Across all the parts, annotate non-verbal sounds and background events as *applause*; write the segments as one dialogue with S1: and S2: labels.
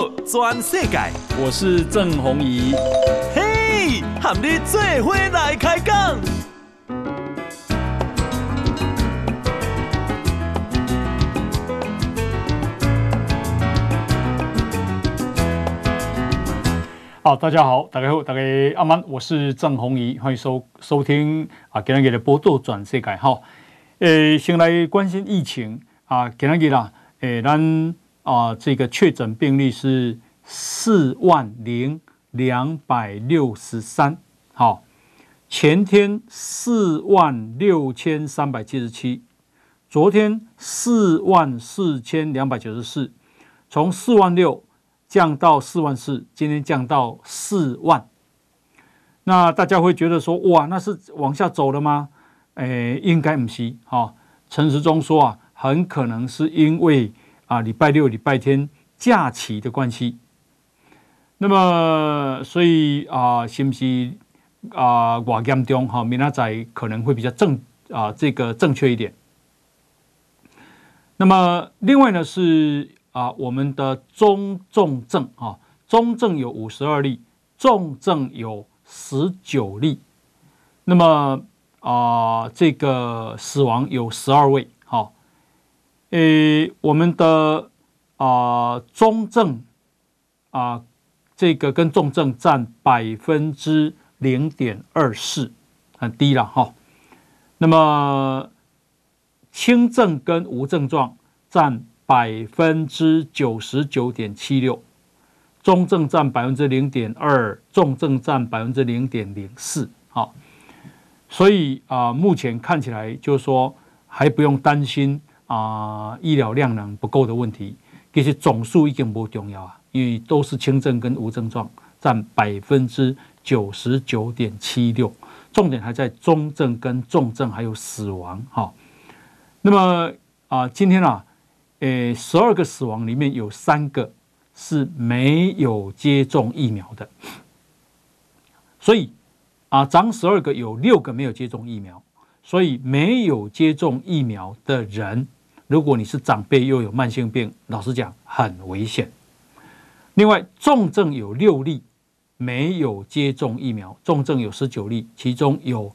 S1: 报全世界，
S2: 我是郑宏仪。
S1: 嘿，和你做伙来开讲。
S2: 好，大家好，大家好，大家阿曼，我是郑宏仪，欢迎收收听啊，今天给的报道全世界哈。呃，先来关心疫情啊，今天啦，诶，咱。啊，这个确诊病例是四万零两百六十三，好，前天四万六千三百七十七，昨天四万四千两百九十四，从四万六降到四万四，今天降到四万。那大家会觉得说，哇，那是往下走了吗？诶，应该不是，哈。陈时中说啊，很可能是因为。啊，礼拜六、礼拜天假期的关系，那么所以啊，是不是啊？我严重哈，明仔可能会比较正啊，这个正确一点。那么另外呢是啊，我们的中重症啊，中症有五十二例，重症有十九例，那么啊，这个死亡有十二位。诶，我们的啊、呃、中症啊、呃，这个跟重症占百分之零点二四，很低了哈。那么轻症跟无症状占百分之九十九点七六，中症占百分之零点二，重症占百分之零点零四。好，所以啊、呃，目前看起来就是说还不用担心。啊，医疗量能不够的问题，其实总数已经不重要啊，因为都是轻症跟无症状，占百分之九十九点七六，重点还在中症跟重症还有死亡哈。那么啊，今天啊，呃，十二个死亡里面有三个是没有接种疫苗的，所以啊，长十二个有六个没有接种疫苗，所以没有接种疫苗的人。如果你是长辈又有慢性病，老实讲很危险。另外，重症有六例没有接种疫苗，重症有十九例，其中有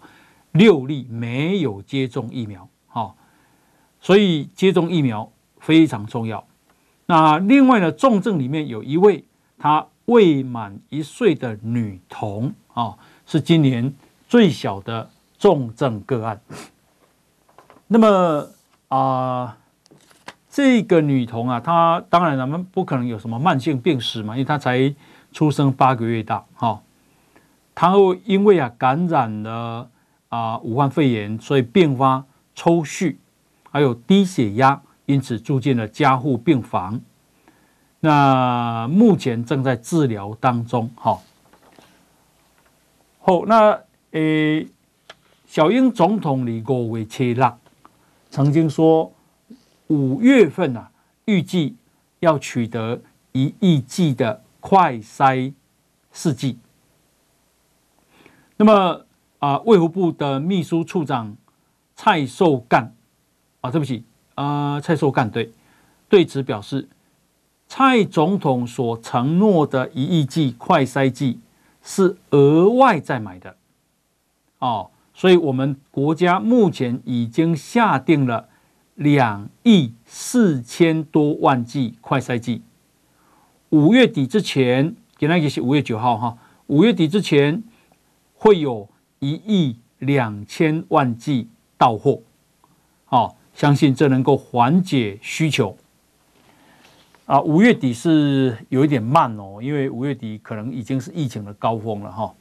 S2: 六例没有接种疫苗。好，所以接种疫苗非常重要。那另外呢，重症里面有一位她未满一岁的女童啊，是今年最小的重症个案。那么啊。这个女童啊，她当然咱们不可能有什么慢性病史嘛，因为她才出生八个月大哈。她会因为啊感染了啊武汉肺炎，所以并发抽搐，还有低血压，因此住进了加护病房。那目前正在治疗当中哈。好，那诶，小英总统李国伟切纳曾经说。五月份啊，预计要取得一亿剂的快筛试剂。那么啊，卫福部的秘书处长蔡寿干啊，对不起啊，蔡寿干对，对此表示，蔡总统所承诺的一亿剂快筛剂是额外再买的哦，所以我们国家目前已经下定了。两亿四千多万剂快筛剂，五月底之前，现在是五月九号哈，五月底之前会有一亿两千万剂到货，好，相信这能够缓解需求。啊，五月底是有一点慢哦，因为五月底可能已经是疫情的高峰了哈。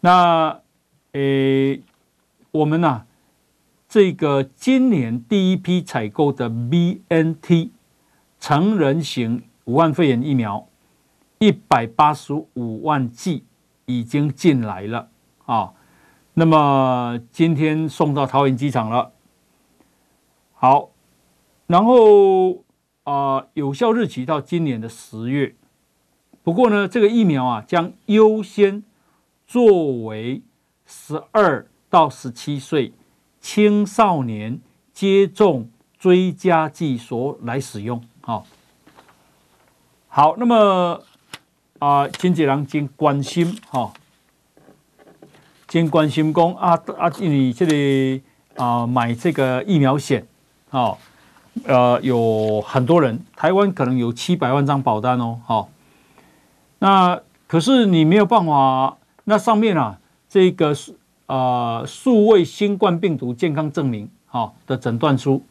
S2: 那，诶，我们呢？这个今年第一批采购的 BNT 成人型武汉肺炎疫苗一百八十五万剂已经进来了啊，那么今天送到桃园机场了。好，然后啊、有效日期到今年的十月。不过呢，这个疫苗啊将优先作为十二到十七岁。青少年接种追加剂所来使用，好，好，那么啊，经济人真关心哈，真关心讲啊啊，你这里啊买这个疫苗险啊，呃，有很多人，台湾可能有七百万张保单哦，好，那可是你没有办法，那上面啊这个是是啊数位新冠病毒健康证明好的诊断书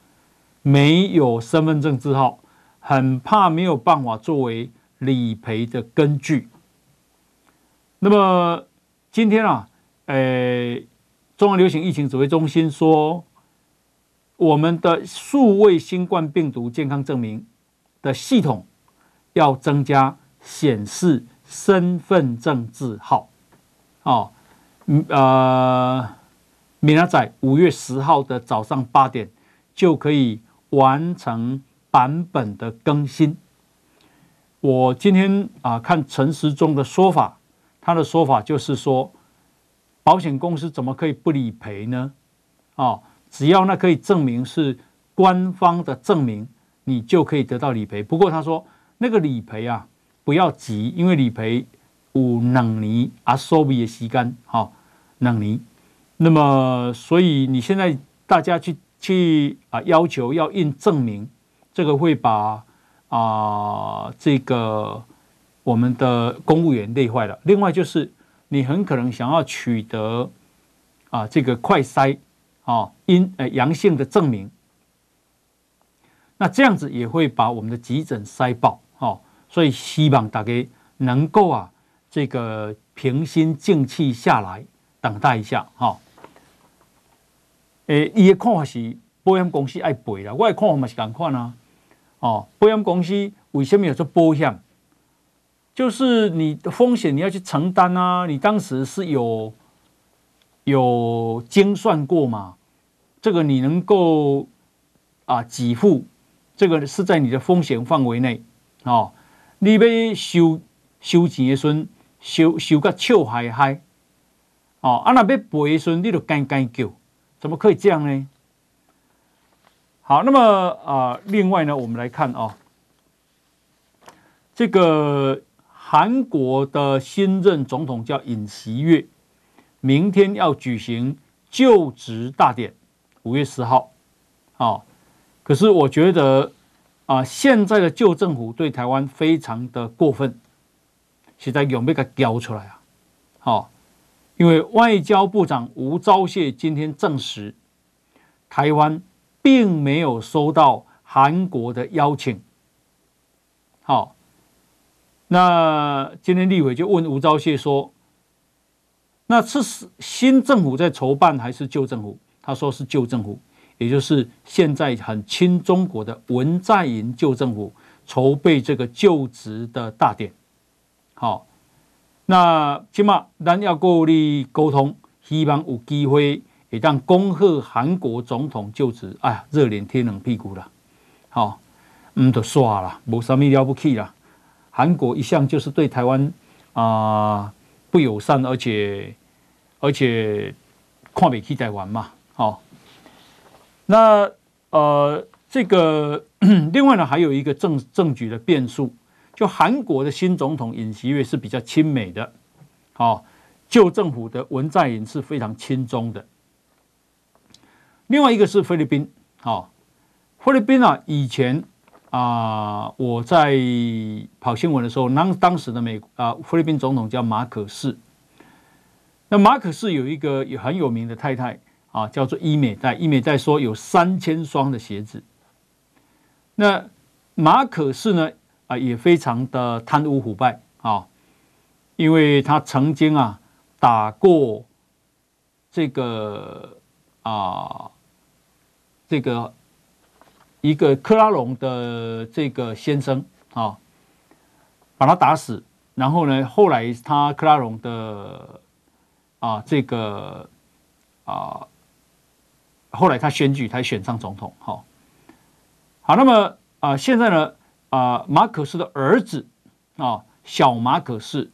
S2: 没有身份证字号。很怕没有办法作为理赔的根据。那么今天啊，呃，中央流行疫情指挥中心说，我们的数位新冠病毒健康证明的系统要增加显示身份证字号。哦，呃，明仔五月十号的早上八点就可以完成。版本的更新，我今天啊看陈时中的说法，他的说法就是说，保险公司怎么可以不理赔呢？啊，只要那可以证明是官方的证明，你就可以得到理赔。不过他说那个理赔啊不要急，因为理赔有两年啊收费的时间，哈，两年。那么所以你现在大家去去啊要求要印证明。这个会把啊、这个我们的公务员累坏了。另外就是你很可能想要取得啊、这个快筛啊阴呃阳性的证明，那这样子也会把我们的急诊塞爆、哦。所以希望大家能够啊这个平心静气下来等待一下哈。诶，伊的看法是保险公司爱赔啦，我的看法嘛是咁看啊。哦，保险公司为什么要做保险？就是你的风险你要去承担啊！你当时是有有精算过嘛？这个你能够啊给付，这个是在你的风险范围内哦。你要收收钱的时候，收收个笑嗨嗨哦，啊那要赔的时候，你就干干叫，怎么可以这样呢？好，那么啊、另外呢，我们来看啊、哦，这个韩国的新任总统叫尹锡悦，明天要举行就职大典，五月十号，哦，可是我觉得啊、呃，现在的旧政府对台湾非常的过分，现在有没有给交出来啊？好、哦，因为外交部长吴钊燮今天证实，台湾。并没有收到韩国的邀请。好，那今天立委就问吴钊燮说：“那是新政府在筹办还是旧政府？”他说是旧政府，也就是现在很亲中国的文在寅旧政府筹备这个就职的大典。好，那起码咱要够力沟通，希望有机会。也让恭贺韩国总统就职，哎呀，热脸贴冷屁股了，好，嗯，都刷了，没什么了不起了。韩国一向就是对台湾啊、不友善，而且而且看不起台湾嘛，好。那呃，这个 *clears throat* 另外呢，还有一个政政局的变数，就韩国的新总统尹锡悦是比较亲美的，好，旧政府的文在寅是非常亲中的。另外一个是菲律宾，好，菲律宾啊，以前啊，我在跑新闻的时候，当当时的美啊，菲律宾总统叫马可仕。那马可仕有一个也很有名的太太啊，叫做伊美黛。伊美黛说有三千双的鞋子。那马可仕呢啊，也非常的贪污腐败啊，因为他曾经啊打过这个啊。这个一个克拉隆的这个先生啊，把他打死，然后呢，后来他克拉隆的啊这个啊，后来他选举才选上总统，好，好，那么啊，现在呢啊，马可斯的儿子啊，小马可斯，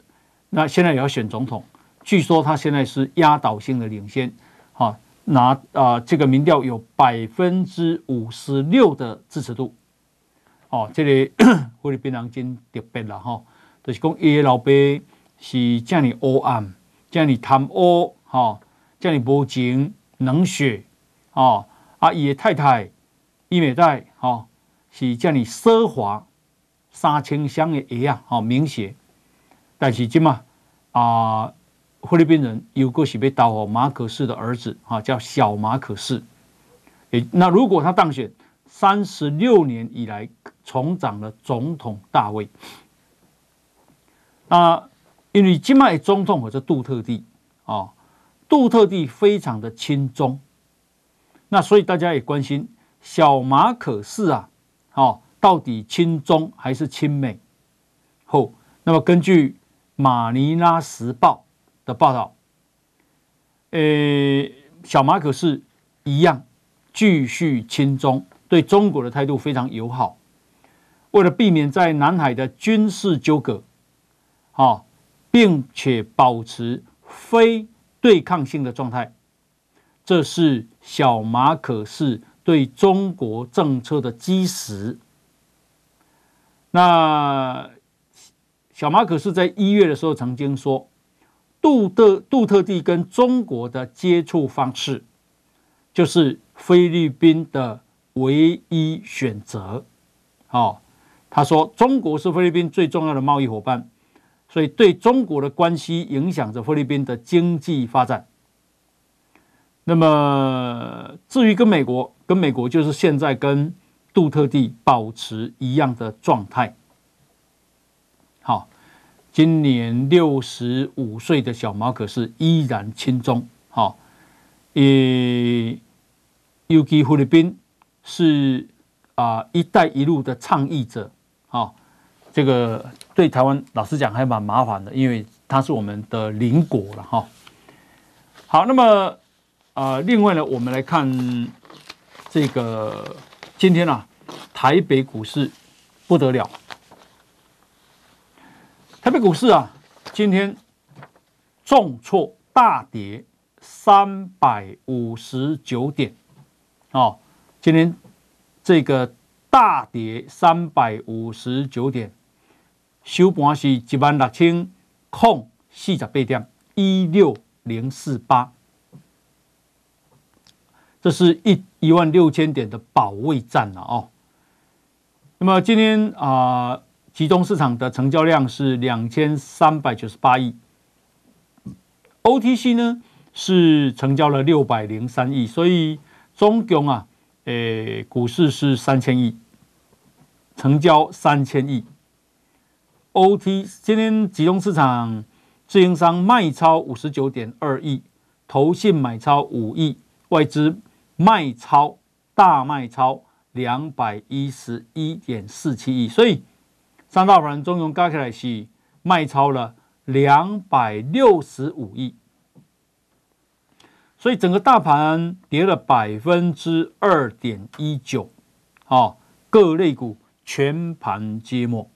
S2: 那现在也要选总统，据说他现在是压倒性的领先，啊。拿啊，这个民调有百分之五十六的支持度。哦，这里 *coughs* 菲律宾人真特别啦，吼，就是讲伊的老爸是这样黑暗，这样贪污，吼，这样无情冷血，哦，啊，伊的太太伊美代，哈，是叫你奢华三清香的鞋啊，吼，名鞋，但是今嘛啊，菲律宾人有个是被刀火马可仕的儿子，哈，叫小马可仕，诶，那如果他当选。三十六年以来重掌了总统大位，啊，因为金麦总统或者杜特地啊，杜特地非常的亲中，那所以大家也关心小马可仕啊，哦，到底亲中还是亲美？后，那么根据马尼拉时报的报道，呃，小马可是一样继续亲中。对中国的态度非常友好，为了避免在南海的军事纠葛，啊，并且保持非对抗性的状态，这是小马可是对中国政策的基石。那小马可是在一月的时候曾经说，杜特杜特地跟中国的接触方式，就是菲律宾的。唯一选择，哦，他说中国是菲律宾最重要的贸易伙伴，所以对中国的关系影响着菲律宾的经济发展。那么至于跟美国，跟美国就是现在跟杜特地保持一样的状态。好，今年六十五岁的小马可是依然轻中，好，也尤其菲律宾。是啊，“一带一路”的倡议者，啊，这个对台湾老实讲还蛮麻烦的，因为它是我们的邻国了，哈。好，那么啊，另外呢，我们来看这个今天啊，台北股市不得了，台北股市啊，今天重挫大跌三百五十九点，哦。今天这个大跌三百五十九点，收盘是一万六千空四十八点一六零四八，这是一一万六千点的保卫战了哦。那么今天啊、集中市场的成交量是两千三百九十八亿，OTC 呢是成交了六百零三亿，所以总共啊。诶，股市是三千亿，成交三千亿。OT 今天集中市场自营商卖超五十九点二亿，投信买超五亿，外资卖超大卖超两百一十一点四七亿，所以三大法人中庸加起来是卖超了两百六十五亿。所以整个大盘跌了百分之二点一九，啊，各类股全盘皆墨，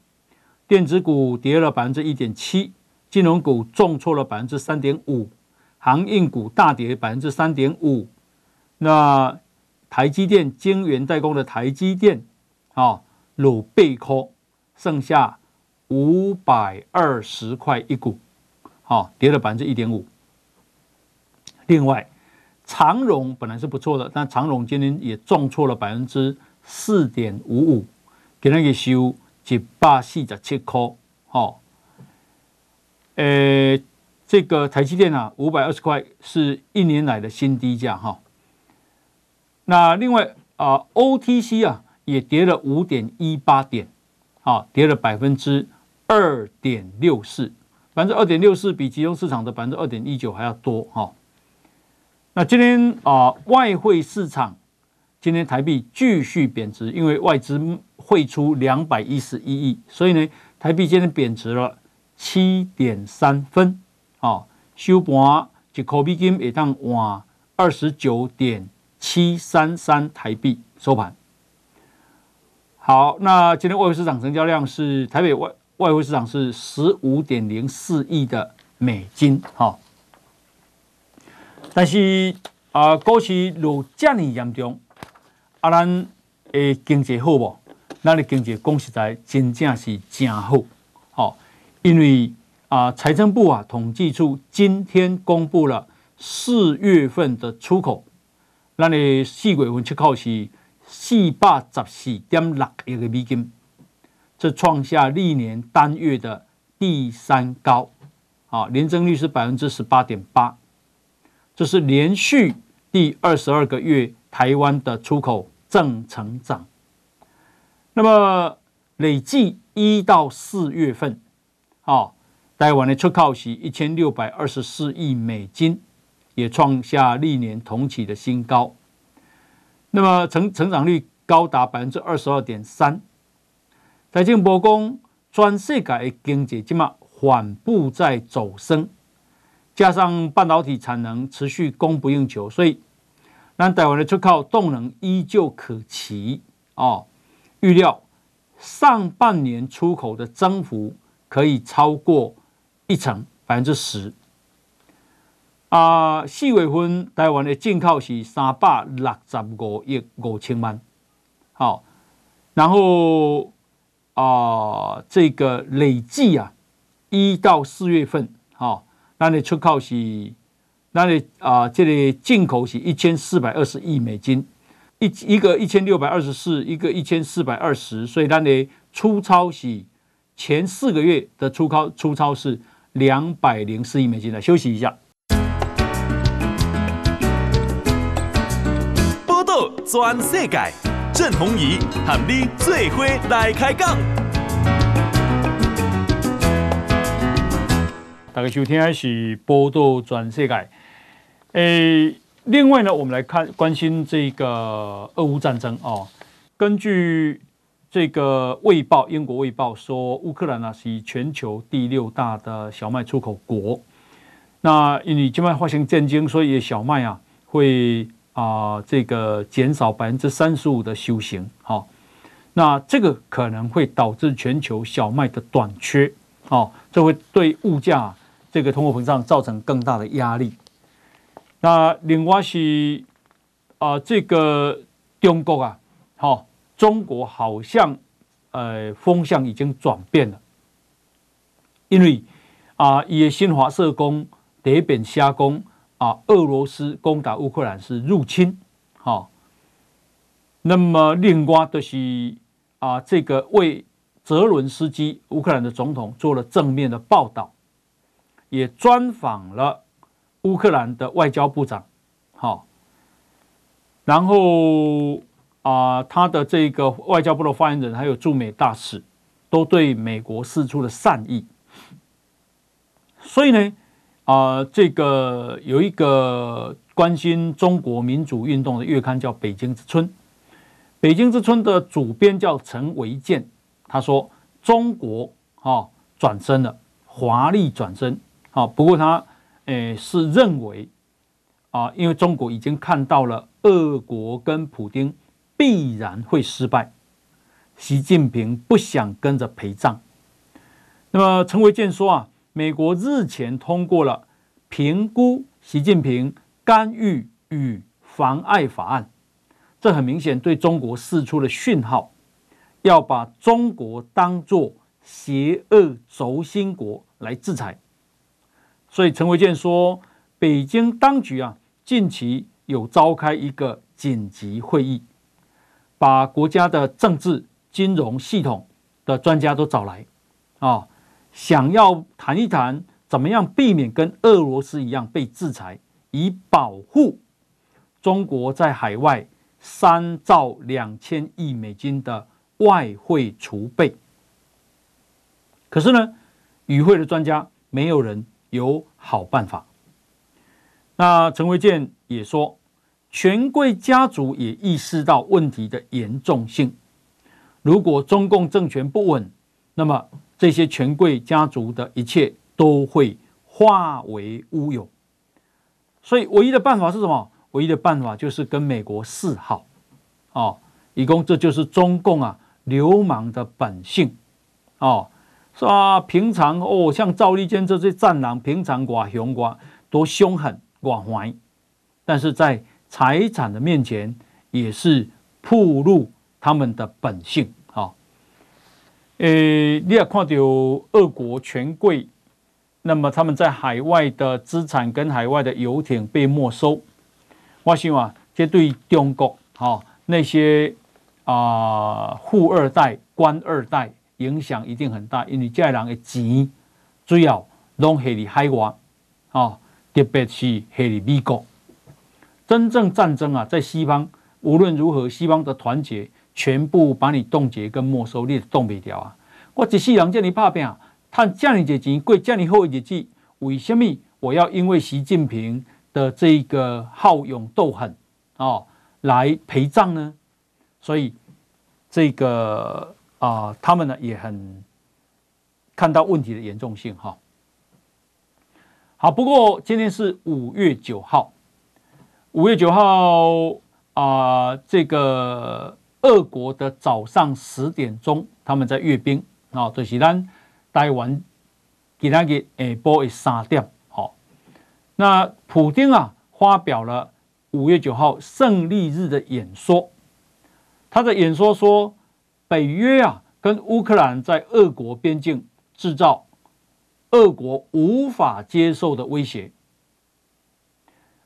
S2: 电子股跌了百分之一点七，金融股重挫了百分之三点五，航运股大跌百分之三点五，那台积电晶圆代工的台积电啊，落背空，剩下五百二十块一股，好，跌了百分之一点五，另外。长荣本来是不错的，但长荣今天也重挫了百分之四点五五，给那个收一百四十七块。好，呃，这个台积电啊，五百二十块是一年来的新低价哈。那另外啊，OTC 啊也跌了五点一八点，啊，跌了百分之二点六四，百分之二点六四比集中市场的百分之二点一九还要多哈。那今天啊、外汇市场今天台币继续贬值，因为外资汇出两百一十一亿，所以呢，台币今天贬值了七点三分。啊，收盘一口美金也当换二十九点七三三台币收盘。好，那今天外汇市场成交量是台北外外汇市场是十五点零四亿的美金。哈。但是啊，股市落这么严重，啊，咱诶经济好不？咱的经济讲实在真正是真好，好，因为啊，财政部啊统计处今天公布了四月份的出口，咱的四月份出口是四百十四点六亿个美金，这创下历年单月的第三高，啊，年增率是百分之十八点八，这是连续第二十二个月台湾的出口正成长。那么累计一到四月份，啊，台湾的出口是一千六百二十四亿美金，也创下历年同期的新高。那么成成长率高达百分之二十二点三。财政部讲，全世界的经济今嘛缓步在走升，加上半导体产能持续供不应求，所以咱台湾的出口动能依旧可期哦。预料上半年出口的增幅可以超过一成，百分之十。啊，四月份台湾的进口是三百六十五亿五千万，好，然后啊，这个累计啊，一到四月份，好，那你出口是，那你啊，这里进口是一千四百二十亿美金。一一个一千六百二十四，一个一千四百二十，所以它的出超是前四个月的出超出超是两百零四亿美金。来休息一下。
S1: 报道全世界，郑弘仪和你最伙来开讲。
S2: 大家收听的是报道全世界，诶。另外呢，我们来看关心这个俄乌战争哦。根据这个《卫报》，英国《卫报》说，乌克兰呢是全球第六大的小麦出口国。那因为今麦发生战争，所以小麦啊会啊、呃、这个减少百分之三十五的修行。好、那这个可能会导致全球小麦的短缺。哦，这会对物价这个通货膨胀造成更大的压力。那另外是啊、呃，这个中国啊，好、中国好像呃风向已经转变了，因为啊，以新华社讲第一遍瞎讲啊，俄罗斯攻打乌克兰是入侵，好、哦，那么另外就是啊，这个为泽伦斯基乌克兰的总统做了正面的报道，也专访了。乌克兰的外交部长，好，然后啊，他的这个外交部的发言人还有驻美大使，都对美国示出了善意。所以呢，啊，这个有一个关心中国民主运动的月刊叫《北京之春》，《北京之春》的主编叫陈维健，他说中国啊转身了，华丽转身，啊，不过他。诶，是认为啊，因为中国已经看到了俄国跟普丁必然会失败，习近平不想跟着陪葬。那么陈维建说啊，美国日前通过了评估习近平干预与妨碍法案，这很明显对中国释出了讯号，要把中国当作邪恶轴心国来制裁。所以陈维健说，北京当局啊，近期有召开一个紧急会议，把国家的政治金融系统的专家都找来，啊，想要谈一谈怎么样避免跟俄罗斯一样被制裁，以保护中国在海外三兆两千亿美金的外汇储备。可是呢，与会的专家没有人。有好办法。那陈维健也说，权贵家族也意识到问题的严重性。如果中共政权不稳，那么这些权贵家族的一切都会化为乌有。所以，唯一的办法是什么？唯一的办法就是跟美国示好。哦，以供这就是中共啊流氓的本性。哦。是吧？平常哦，像赵立坚这些战狼，平常寡雄寡多凶狠寡怀，但是在财产的面前，也是暴露他们的本性。诶，你也看到俄国权贵，那么他们在海外的资产跟海外的游艇被没收。我希望这对中国哈那些啊富二代、官二代影响一定很大，因为这人的钱主要拢系在海外啊，特别是系在美国。真正战争啊，在西方无论如何，西方的团结全部把你冻结跟没收，你冻不掉啊！我一世人这么打拼，赚这么多钱，过这么好的日子，为什么我要因为习近平的这个好勇斗狠啊来陪葬呢？所以这个啊、他们呢也很看到问题的严重性哈。好，不过今天是五月九号。五月九号啊、这个俄国的早上十点钟，他们在阅兵啊，就是咱台湾给他给下播的三点。好，那普丁啊发表了五月九号胜利日的演说，他的演说说，北约啊跟乌克兰在俄国边境制造俄国无法接受的威胁。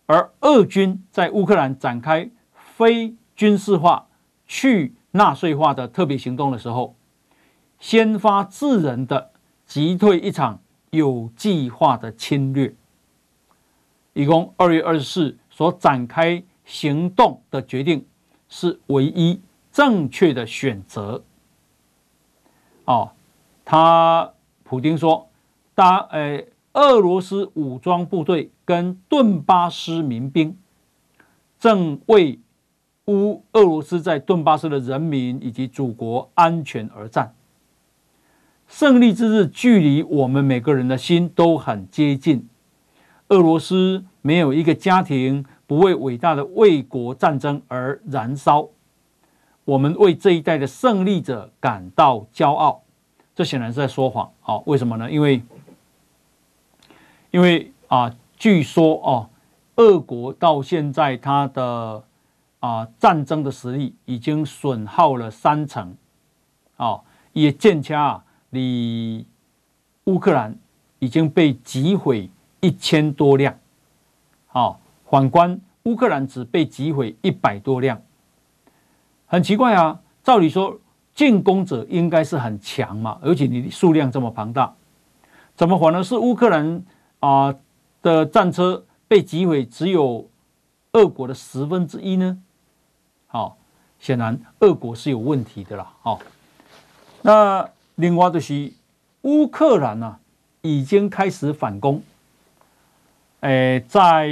S2: 而俄军在乌克兰展开非军事化、去纳粹化的特别行动的时候，先发制人的击退一场有计划的侵略。以供二月二十四所展开行动的决定是唯一正确的选择。哦，他普丁说：“当诶。”俄罗斯武装部队跟顿巴斯民兵正为乌俄罗斯在顿巴斯的人民以及祖国安全而战。胜利之日距离我们每个人的心都很接近。俄罗斯没有一个家庭不为伟大的卫国战争而燃烧。我们为这一代的胜利者感到骄傲。这显然是在说谎。好，为什么呢？因为。因为啊，据说哦，俄国到现在它的啊战争的实力已经损耗了三成，哦，也见掐离乌克兰已经被击毁一千多辆，哦，反观乌克兰只被击毁一百多辆，很奇怪啊。照理说，进攻者应该是很强嘛，而且你数量这么庞大，怎么反而是乌克兰？啊的战车被击毁只有俄国的十分之一呢？好，显然俄国是有问题的啦。好，那另外就是乌克兰呢，已经开始反攻。诶，在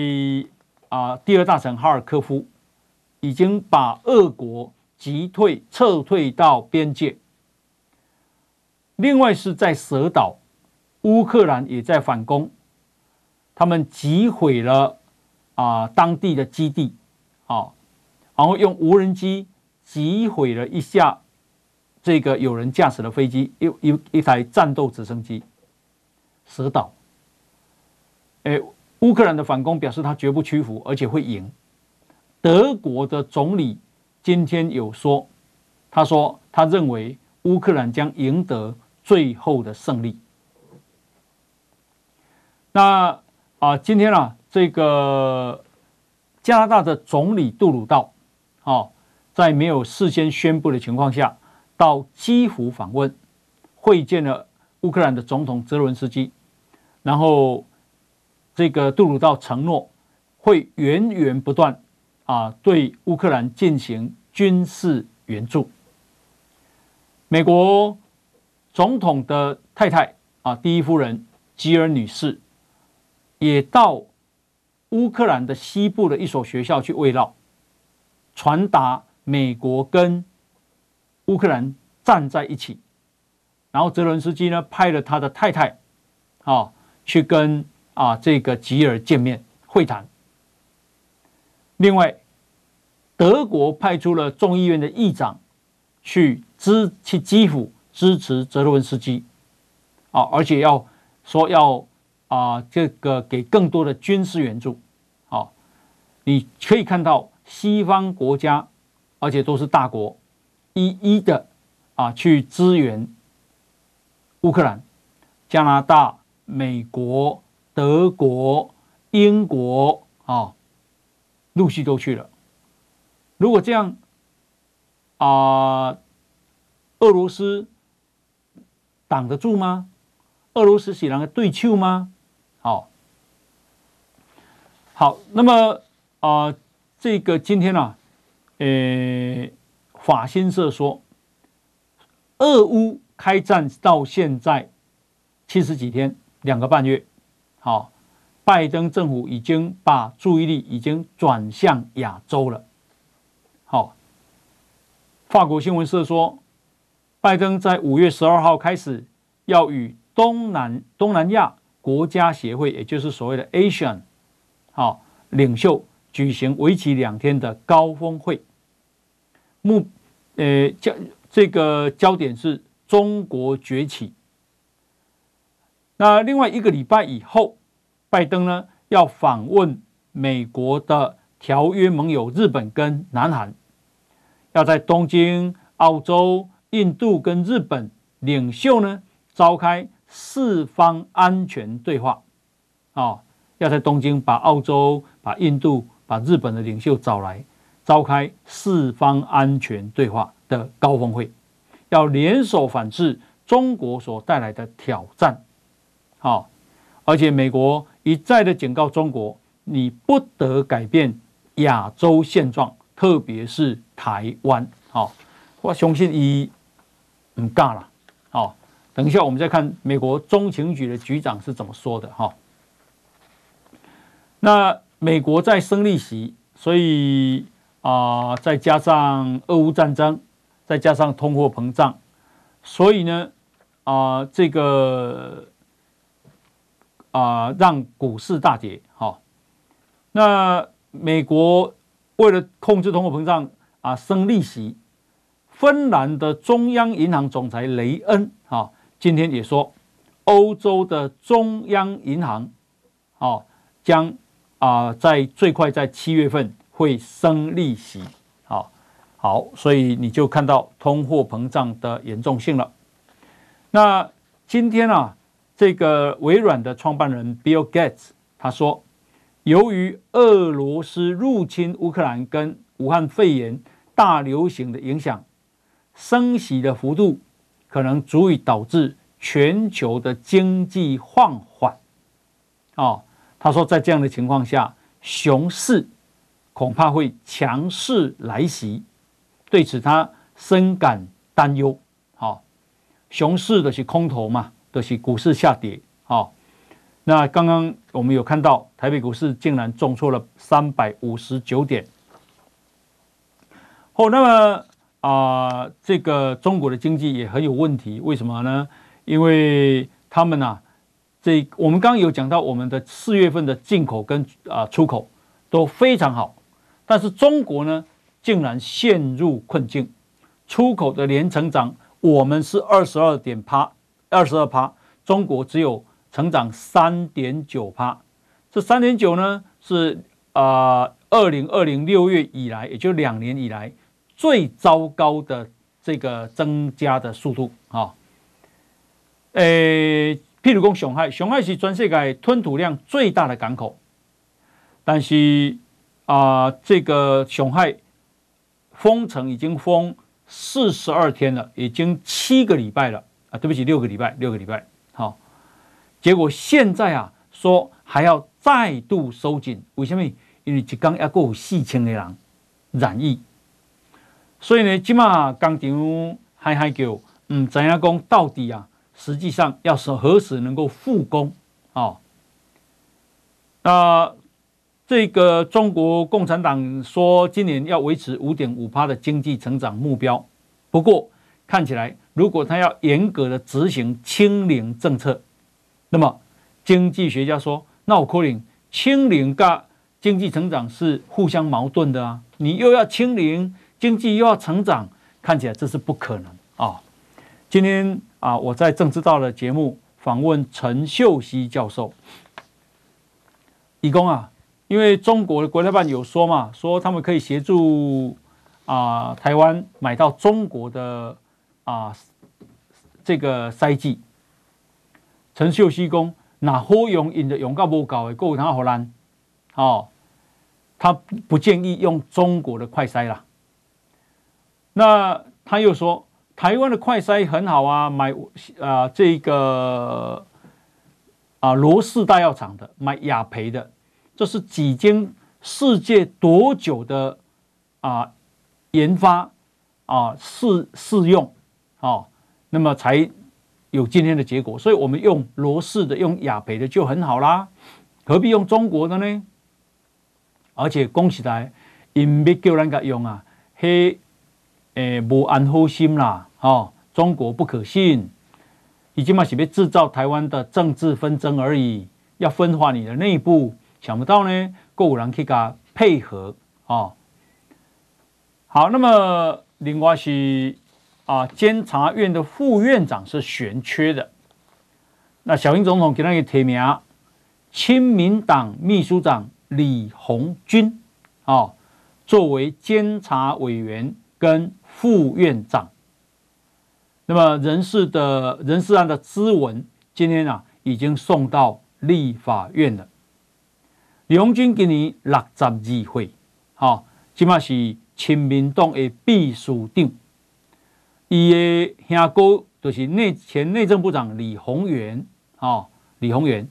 S2: 啊第二大城哈尔科夫，已经把俄国击退、撤退到边界。另外是在蛇岛，乌克兰也在反攻。他们击毁了啊、当地的基地，啊，然后用无人机击毁了一架这个有人驾驶的飞机，一一一台战斗直升机。蛇岛，哎，乌克兰的反攻表示他绝不屈服，而且会赢。德国的总理今天有说，他说他认为乌克兰将赢得最后的胜利。那。啊，今天啊，这个加拿大的总理杜鲁道，哦，在没有事先宣布的情况下，到基辅访问，会见了乌克兰的总统泽伦斯基，然后这个杜鲁道承诺会源源不断啊，对乌克兰进行军事援助。美国总统的太太啊，第一夫人吉尔女士。也到乌克兰的西部的一所学校去慰劳，传达美国跟乌克兰站在一起。然后泽伦斯基呢，派了他的太太，啊，去跟啊这个吉尔见面会谈。另外，德国派出了众议院的议长去支去基辅支持泽伦斯基，啊，而且要说要。啊，这个给更多的军事援助，好，你可以看到西方国家，而且都是大国，一一的啊去支援乌克兰、加拿大、美国、德国、英国啊，陆续都去了。如果这样啊，俄罗斯挡得住吗？俄罗斯是两个对手吗？好，好，那么啊，这个今天呢，呃，法新社说，俄乌开战到现在七十几天，两个半月，好，拜登政府已经把注意力已经转向亚洲了。好，法国新闻社说，拜登在五月十二号开始要与东南东南亚国家协会，也就是所谓的 ASEAN，好领袖举行为期两天的高峰会。目，呃，焦这个焦点是中国崛起。那另外一个礼拜以后，拜登呢要访问美国的。条约盟友日本跟南韩要在东京、澳洲、印度跟日本领袖呢召开四方安全对话，啊，要在东京把澳洲、把印度、把日本的领袖找来，召开四方安全对话的高峰会，要联手反制中国所带来的挑战，好，而且美国一再的警告中国，你不得改变。亚洲现状，特别是台湾，好，我相信伊唔干了，好，等一下我们再看美国中情局的局长是怎么说的，哈。那美国在升利息，所以啊、再加上俄乌战争，再加上通货膨胀，所以呢，啊、呃，这个啊、让股市大跌，好，那。美国为了控制通货膨胀啊，升利息。芬兰的中央银行总裁雷恩啊，今天也说，欧洲的中央银行啊将啊在最快在七月份会升利息。好，好，所以你就看到通货膨胀的严重性了。那今天啊，这个微软的创办人 Bill Gates 他说。由于俄罗斯入侵乌克兰跟武汉肺炎大流行的影响，升息的幅度可能足以导致全球的经济放缓。哦，他说，在这样的情况下，熊市恐怕会强势来袭。对此，他深感担忧。好，熊市的是空头嘛，都是股市下跌。好。那刚刚我们有看到台北股市竟然重挫了三百五十九点。好，那么啊、这个中国的经济也很有问题，为什么呢？因为他们啊，这我们刚刚有讲到，我们的四月份的进口跟啊出口都非常好，但是中国呢，竟然陷入困境，出口的年成长，我们是二十二点八，二十二趴，中国只有。成长三点九趴，这三点九呢是啊，二零二零六月以来，也就两年以来最糟糕的这个增加的速度啊。诶，譬如讲上海，上海是全世界吞吐量最大的港口，但是啊，这个上海封城已经封四十二天了，已经七个礼拜了啊，对不起，六个礼拜，六个礼拜，好。结果现在啊，说还要再度收紧，为什么？因为一刚要过四千个人染疫，所以呢，起码工厂还还叫嗯，怎样讲到底啊？实际上要是何时能够复工啊？那这个中国共产党说今年要维持五点五趴的经济成长目标，不过看起来如果他要严格的执行清零政策。那么，经济学家说，那我可能清零跟经济成长是互相矛盾的啊！你又要清零，经济又要成长，看起来这是不可能啊！今天啊，我在政治道的节目访问陈秀熙教授，以供啊，因为中国的国台办有说嘛，说他们可以协助啊台湾买到中国的啊这个筛剂。陈秀熙公，那好用，因的用到无够的，够他荷兰，哦，他不建议用中国的快筛啦。那他又说，台湾的快筛很好啊，买啊、呃、这个啊罗氏大药厂的，买雅培的，这是几经世界多久的啊研发啊试试用啊，那么才。有今天的结果，所以我们用罗氏的、用雅培的就很好啦，何必用中国的呢？而且讲起来，因要叫人家用啊，嘿，诶，无安好心啦，哦，中国不可信，已经嘛是被制造台湾的政治纷争而已，要分化你的内部，想不到呢，够有人去甲配合哦。好，那么另外是。啊，监察院的副院长是悬缺的。那小英总统给他一个提名，亲民党秘书长李鸿钧，啊，作为监察委员跟副院长。那么人事的人事案的咨文，今天啊已经送到立法院了。李鸿钧今年六十二岁，好，起码是亲民党的秘书长。伊的兄哥就是内前内政部长李宏源，哦，李宏源。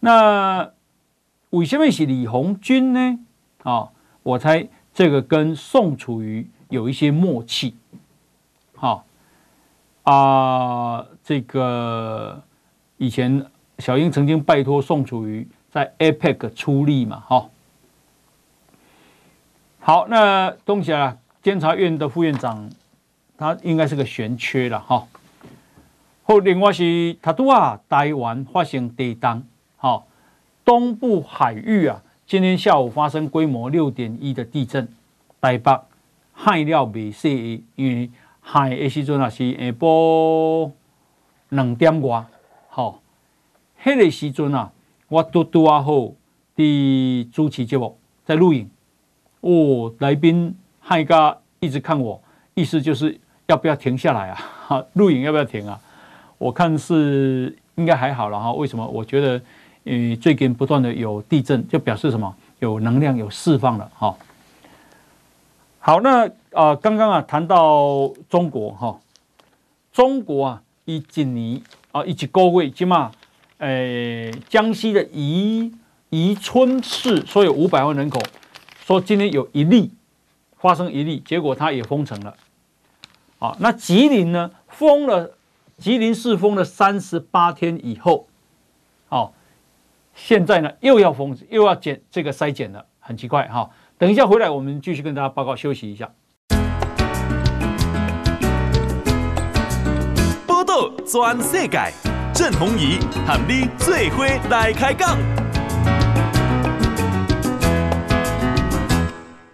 S2: 那为什么是李鸿钧呢？啊、哦，我猜这个跟宋楚瑜有一些默契。好、哦、啊，这个以前小英曾经拜托宋楚瑜在 APEC 出力嘛，哈、哦。好，那东西啊，监察院的副院长。他应该是个悬缺了哈。后另外是他都啊，台湾发生地震，好，东部海域啊，今天下午发生规模六点一的地震，台北海了未细，因为海的时阵啊是下晡两点外，好，迄个时阵啊，我拄拄啊好的主持节目在录影，哦，来宾海家一直看我，意思就是。要不要停下来啊？哈，录影要不要停啊？我看是应该还好了哈。为什么？我觉得，嗯，最近不断的有地震，就表示什么？有能量有释放了哈。好，那啊，刚刚啊谈到中国哈，中国啊，一今年啊，一起高位，起码，诶，江西的宜宜春市说有五百万人口，说今天有一例发生一例，结果它也封城了。啊，那吉林呢？封了，吉林市封了三十八天以后，哦，现在呢又要封，又要检这个筛检了，很奇怪哈。等一下回来，我们继续跟大家报告。休息一下。
S1: 报道全世界，郑弘仪和你最伙来开讲。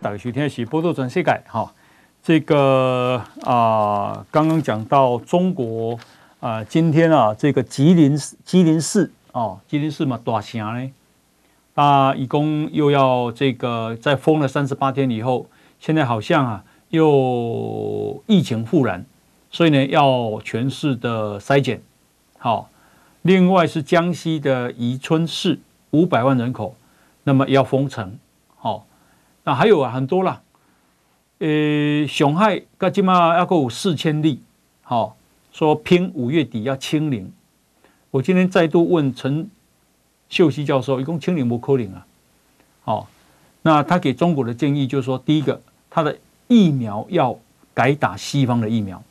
S2: 大家收听的是报道全世界哈。这个啊，刚刚讲到中国啊，今天啊，这个吉林吉林市哦，吉林市嘛，大城呢，啊，一共又要这个在封了三十八天以后，现在好像啊，又疫情复燃，所以呢，要全市的筛检。好，另外是江西的宜春市五百万人口，那么要封城。好，那还有啊，很多啦。呃，熊海噶起码要够四千例，好、说拼五月底要清零。我今天再度问陈秀熙教授，一共清零不可能啊？哦，那他给中国的建议就是说，第一个，他的疫苗要改打西方的疫苗，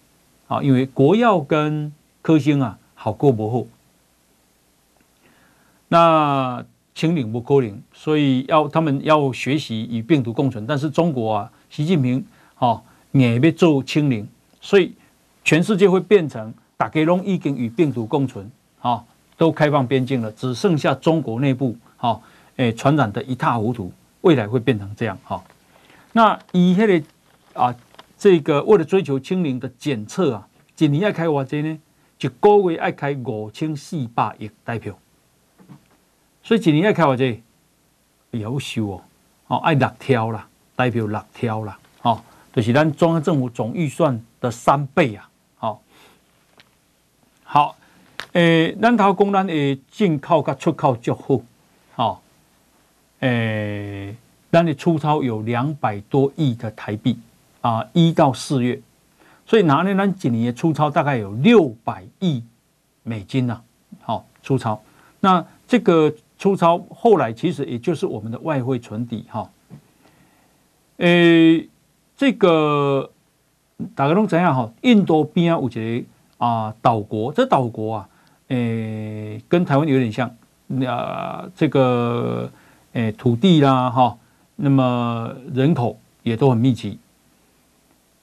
S2: 啊，因为国药跟科兴啊好过不后。那清零不可能，所以要他们要学习与病毒共存，但是中国啊。习近平，哦，也要做清零，所以全世界会变成大家拢已经与病毒共存，哦，都开放边境了，只剩下中国内部，哦，诶，传染的一塌糊涂，未来会变成这样，哈、哦。那以下的啊，这个为了追求清零的检测啊，一年要开多少呢？一个月要开五千四百亿代票，所以一年要开多少？优秀哦，哦，爱六条啦。代表六条了，哦，就是咱中央政府总预算的三倍啊，好，好，诶，咱头讲咱诶进口甲出口足好，好，诶，咱的出超有两百多亿的台币啊，一到四月，所以哪年咱今年的出超大概有六百亿美金呐，好，出超。那这个出超后来其实也就是我们的外汇存底哈，诶，这个大家拢知影哈，印度边啊有一个啊岛国，这岛国啊。诶，跟台湾有点像，啊，这个诶土地啦，哈，那么人口也都很密集。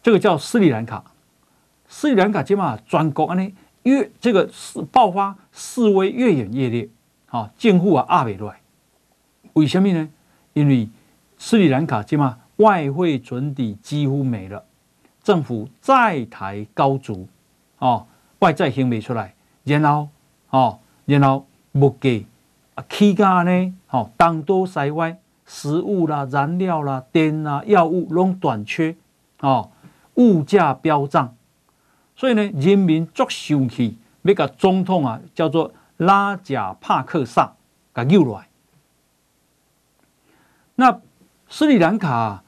S2: 这个叫斯里兰卡，斯里兰卡起码专攻安尼，越这个爆发示威越演越烈，啊，近乎啊压不来，为什么呢？因为斯里兰卡起码外汇存底几乎没了，政府债台高筑，哦，外债还没出来。然后，哦，然后物价啊起价呢，哦，东倒西歪，食物啦、燃料啦、电啦、药物拢短缺，哦，物价飙涨，所以呢，人民足生气，要甲总统啊叫做拉贾帕克萨甲揪来。那斯里兰卡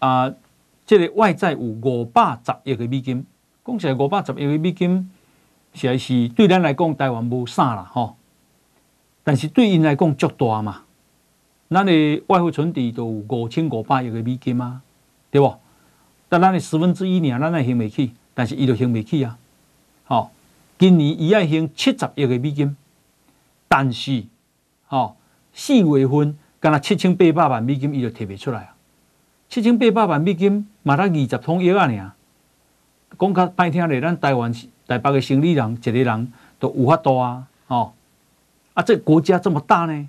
S2: 啊，这个外债有五百十亿个美金，讲起来五百十亿个美金。实在是对咱来讲，台湾无啥啦吼，但是对因来讲足大嘛。咱的外汇存底都有五千五百亿个美金嘛，对不？但咱的十分之一呢，咱也行未起，但是伊就行未起啊。吼，今年伊爱行七十亿个美金，但是吼四月份干那七千八百万美金伊就提袂出来啊。七千八百万美金嘛，才二十桶药啊尔。讲较歹听咧，咱台湾是。台北的生理人，一个人都无法度啊！哦，啊，这国家这么大呢，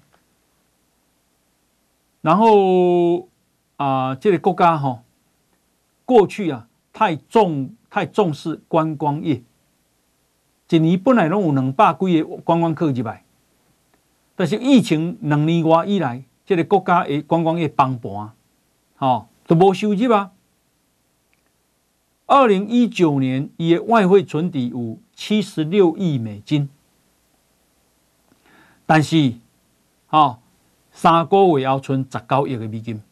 S2: 然后啊、呃，这个国家哈、哦，过去啊，太重太重视观光业，一年本来拢有两百几个观光客入来，但是疫情两年外以来，这个国家的观光业崩盘，哦，都无收入啊。二零一九年，伊的外汇存底有七十六亿美金，但是，好三个月要存十九亿个美金。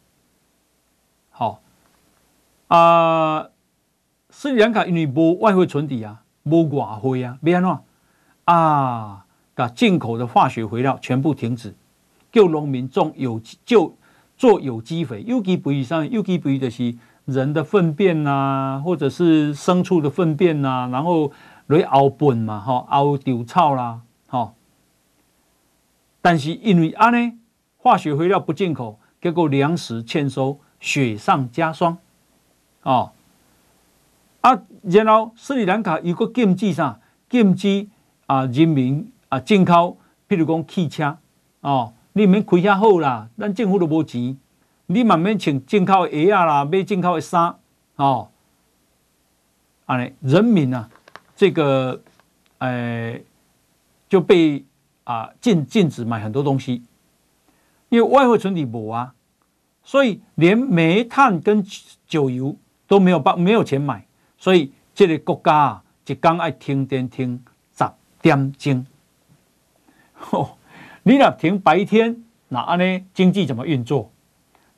S2: 好啊，斯里兰卡因为无外汇存底啊，无外汇啊，要安怎啊？把进口的化学肥料全部停止，叫农民种有机，就做有机肥。有机肥上，有机肥就是。人的粪便呐、啊，或者是牲畜的粪便呐、啊，然后来熬粪嘛，哈，熬丢草啦，哈。但是因为安呢，化学肥料不进口，结果粮食欠收，雪上加霜，哦。啊，然后斯里兰卡有个禁止啥？禁止啊，人民啊进口，譬如讲汽车，哦，你免开遐好啦，咱政府都无钱。你慢慢请进口的鞋啊啦，买进口的衫哦，啊，人民啊，这个，呃，就被啊禁禁止买很多东西，因为外汇存底薄啊，所以连煤炭跟酒油都没有办没有钱买，所以这个国家啊，一天爱停电停十点钟，哦，*laughs* 你若停白天，那安尼经济怎么运作？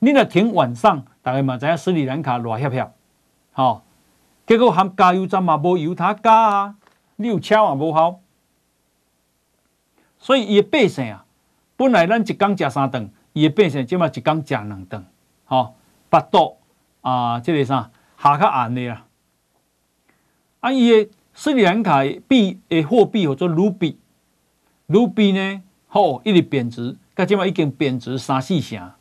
S2: 你若停晚上，大家嘛知影斯里兰卡偌翕翕，吼，结果含加油站嘛无油通加啊，你有车嘛无效，所以伊个百姓啊，本来咱一工食三顿，伊个百姓即嘛一工食两顿，吼，腹肚啊，即个啥下较暗的啦，啊，伊个斯里兰卡币诶货币叫做卢比，卢比呢，吼，一直贬值，到即嘛已经贬值三四成。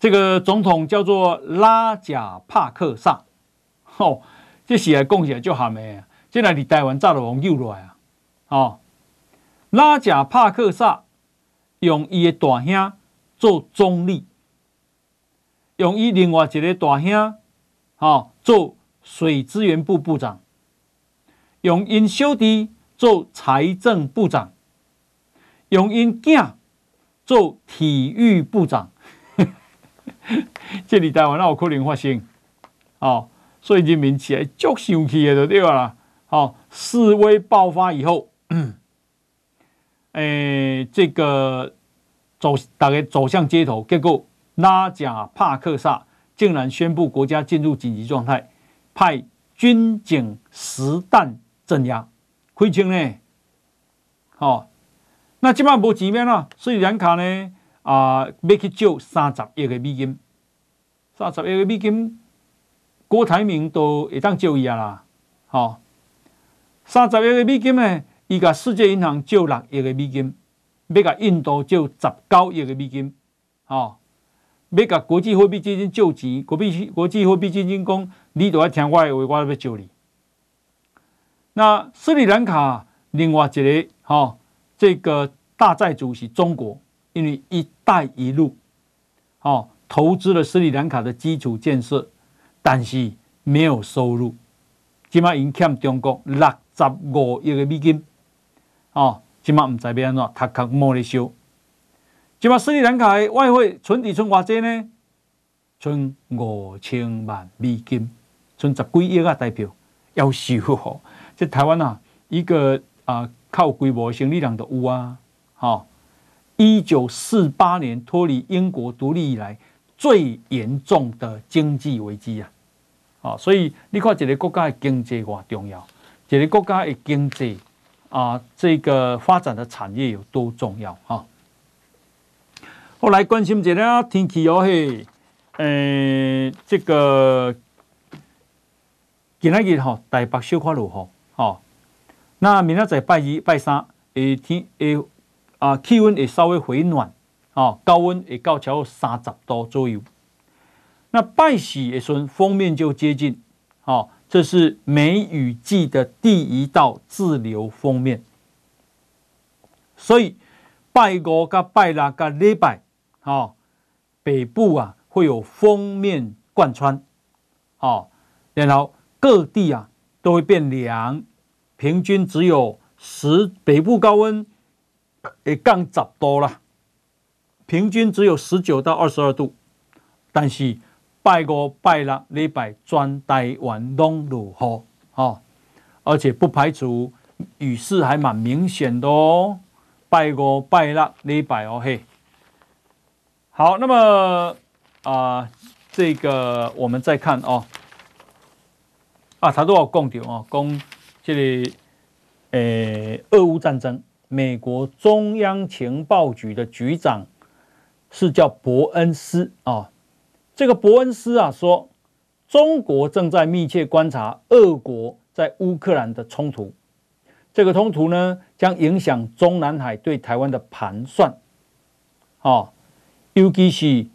S2: 这个总统叫做拉贾帕克萨，哦，这是来讲起来就好没？现在你台湾早就往右来啊，哦，拉贾帕克萨用伊的大兄做总理，用伊另外一个大兄，哦，做水资源部部长，用因小弟做财政部长，用因囝做体育部长。*laughs* 这里台湾那有可能发生？哦，所以人民起来足生气的就对了啦。哦，示威爆发以后，*clears throat* 诶，这个走大概走向街头，结果拉贾帕克萨竟然宣布国家进入紧急状态，派军警实弹镇压，亏清呢？哦，那今晚无钱免啊，斯里兰卡呢啊，要去借三十亿个美金，三十亿个美金，郭台铭都会当借伊啊啦，吼。三十亿个美金呢？伊甲世界银行借六亿个美金，要甲印度借十九亿个美金，哦，要甲国际货币基金借钱，国币国际货币基金讲，你都要听我的话，我要借你。那斯里兰卡另外一个，吼、哦，这个大债主是中国，因为“一带一路”，哦，投资了斯里兰卡的基础建设，但是没有收入，起码已经欠中国六。十五亿个美金，哦，即马唔知要安怎，头壳摸咧收。即马斯里兰卡的外汇存底存偌济呢？存五千万美金，存十几亿啊！代表要收哦。即台湾啊，一个啊靠规模生力量都有啊。好，一九四八年脱离英国独立以来最严重的经济危机啊！好，所以你看一个国家的经济偌重要。这个国家的经济啊，这个发展的产业有多重要哈？后来关心一下天气哦嘿，呃，这个今天日哈台北小可落雨哈，那明仔载拜一拜三，诶天诶啊气温也稍微回暖啊，高温也到超三十度左右。那拜四的时封面就接近，好。这是梅雨季的第一道自留封面，所以拜五、跟拜六、跟礼拜，啊，北部啊会有封面贯穿，啊，然后各地啊都会变凉，平均只有十北部高温会降十度了，平均只有十九到二十二度，但是。拜五、拜六、礼拜全台湾拢如何，哦，而且不排除雨势还蛮明显的哦。拜五、拜六、礼拜哦嘿，好，那么啊、这个我们再看哦，啊，他都要讲到哦，讲这里，诶，俄乌战争，美国中央情报局的局长是叫伯恩斯啊。这个伯恩斯啊说，中国正在密切观察俄国在乌克兰的冲突，这个冲突呢将影响中南海对台湾的盘算，啊，尤其是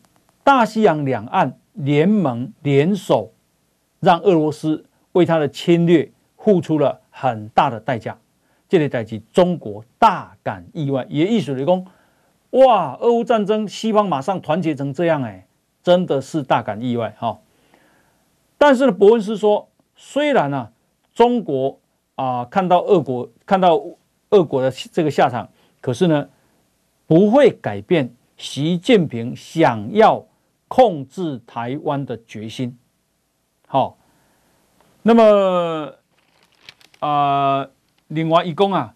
S2: 大西洋两岸联盟联手，让俄罗斯为他的侵略付出了很大的代价。这里代替中国大感意外，也意思是说，哇，俄乌战争西方马上团结成这样哎。真的是大感意外哈，但是呢，伯恩斯说，虽然呢、啊，中国啊看到俄国看到俄国的这个下场，可是呢，不会改变习近平想要控制台湾的决心。好，那么啊，另外一讲啊，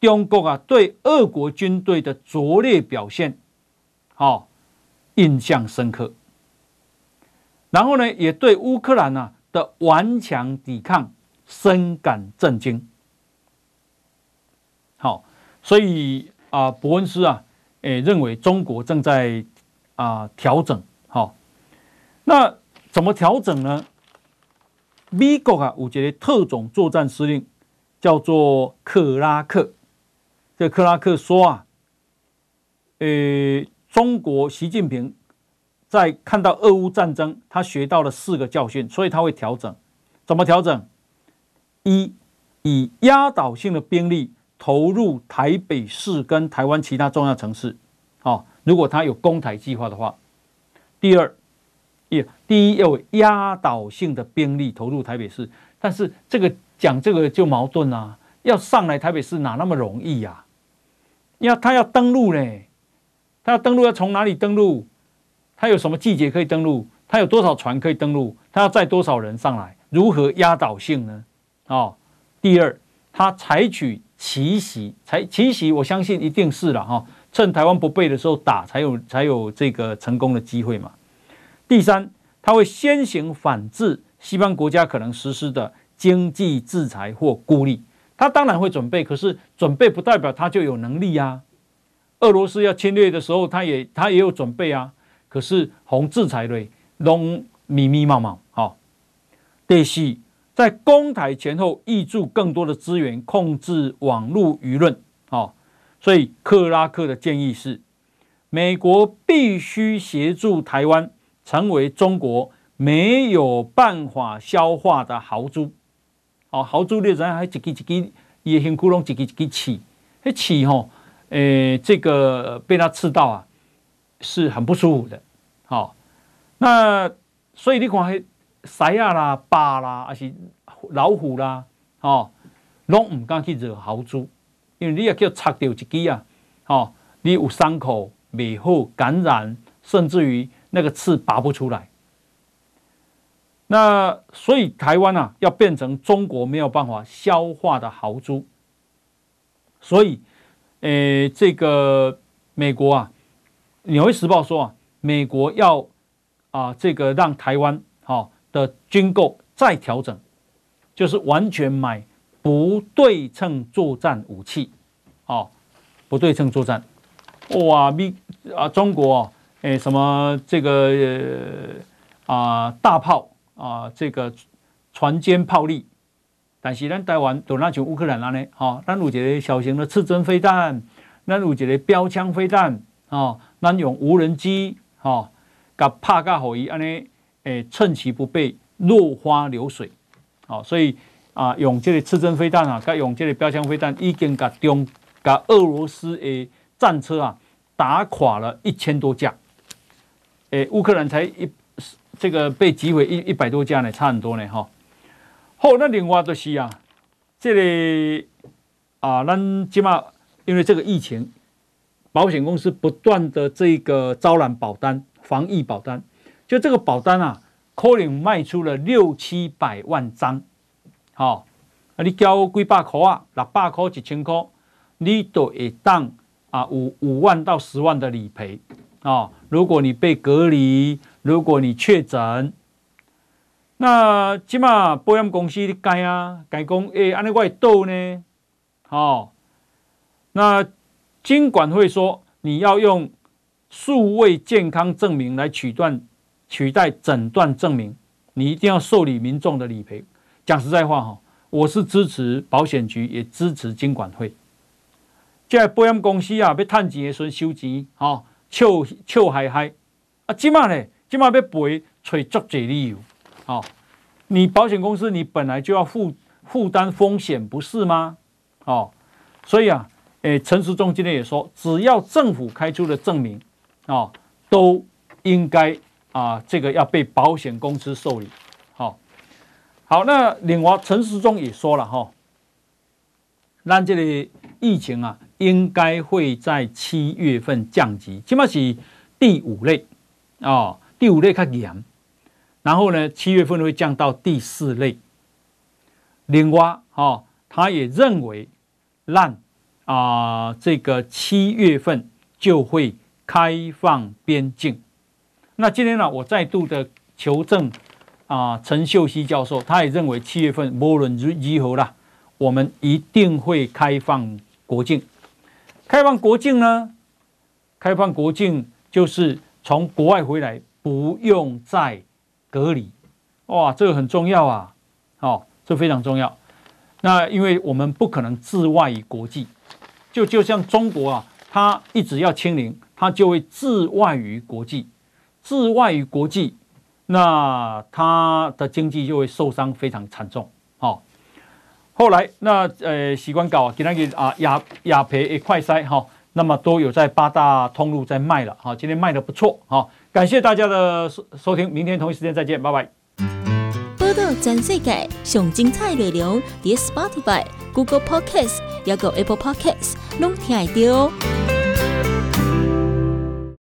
S2: 中国啊对俄国军队的拙劣表现，好。印象深刻，然后呢，也对乌克兰啊的顽强抵抗深感震惊。好，所以啊，伯恩斯啊，诶，认为中国正在啊调整。好，那怎么调整呢？美国啊，有一个特种作战司令叫做克拉克。这克拉克说啊，呃。中国习近平在看到俄乌战争，他学到了四个教训，所以他会调整。怎么调整？一，以压倒性的兵力投入台北市跟台湾其他重要城市。好，如果他有攻台计划的话。第二，也，第一要有压倒性的兵力投入台北市，但是这个讲这个就矛盾啊，要上来台北市哪那么容易呀？要他要登陆呢？他要登陆，要从哪里登陆？他有什么季节可以登陆？他有多少船可以登陆？他要载多少人上来？如何压倒性呢？哦，第二，他采取奇袭，采奇袭，我相信一定是了哈，趁台湾不备的时候打，才有才有这个成功的机会嘛。第三，他会先行反制西方国家可能实施的经济制裁或孤立，他当然会准备，可是准备不代表他就有能力呀。俄罗斯要侵略的时候，他也他也有准备啊，可是红制裁类拢密密麻麻，好。第四，在攻台前后挹注更多的资源，控制网络舆论，好。所以克拉克的建议是，美国必须协助台湾成为中国没有办法消化的豪猪。哦，豪猪列人还一支一支，也很窟窿，一支一支刺，那刺吼，诶，这个被他刺到啊，是很不舒服的。好，那所以你看。狮仔啦、豹啦，还是老虎啦，哦，拢唔敢去惹豪猪，因为你也叫插掉一支啊，哦，你有伤口、未好感染，甚至于那个刺拔不出来。那所以台湾啊，要变成中国没有办法消化的豪猪。所以，诶，这个美国啊，《纽约时报》说啊，美国要啊，这个让台湾，好。的军购再调整，就是完全买不对称作战武器，哦，不对称作战，哇，咪啊，中国诶，什么这个啊大炮啊，这个船坚炮利，但是咱台湾都那像乌克兰那呢，哈，咱有一个小型的刺针飞弹，咱有一个标枪飞弹，哦，咱用无人机，哈，甲拍甲好伊安尼。诶，趁其不备，落花流水，好，所以啊，用这个刺针飞弹啊，跟用这个标枪飞弹，已经把中把俄罗斯的战车啊打垮了一千多架。诶，乌克兰才一这个被击毁一一百多架呢，差很多呢，哈。好，那另外就是啊，这里、个、啊，咱起码因为这个疫情，保险公司不断的这个招揽保单，防疫保单。就这个保单啊，可能卖出了六七百万张，好，啊，你交几百块啊，六百块、一千块，你都会当啊五五万到十万的理赔啊。如果你被隔离，如果你确诊，那起码保险公司该啊，该讲诶，安尼我会倒呢，好，那金管会说你要用数位健康证明来取断。取代诊断证明，你一定要受理民众的理赔。讲实在话哈，我是支持保险局，也支持金管会。现在保险公司啊，要赚钱的时候收钱，哈，笑笑嗨嗨。啊，今嘛呢，今嘛要赔，找足济理由。好，你保险公司，你本来就要负负担风险，不是吗？哦，所以啊，诶，陈时中今天也说，只要政府开出的证明，啊，都应该。啊，这个要被保险公司受理，好，好。那另外，陈时中也说了哈，那这里疫情啊，应该会在七月份降级，起码是第五类啊，第五类较严，然后呢，七月份会降到第四类。另外，哈，他也认为，让啊，这个七月份就会开放边境。那今天呢，我再度的求证啊，陈秀熙教授，他也认为七月份无论如何啦，我们一定会开放国境。开放国境呢，开放国境就是从国外回来不用再隔离。哇，这个很重要啊！哦，这非常重要。那因为我们不可能置外于国际，就就像中国啊，它一直要清零，它就会置外于国际。置外于国际，那它的经济就会受伤非常惨重。好，后来那呃习惯搞给那个啊亚亚培一快筛哈，那么都有在八大通路在卖了。好，今天卖的不错。好，感谢大家的收收听，明天同一时间再见，拜拜。报道全世界上精彩内容，点 Spotify、Google Podcasts，还有 Apple Podcasts，拢听得到。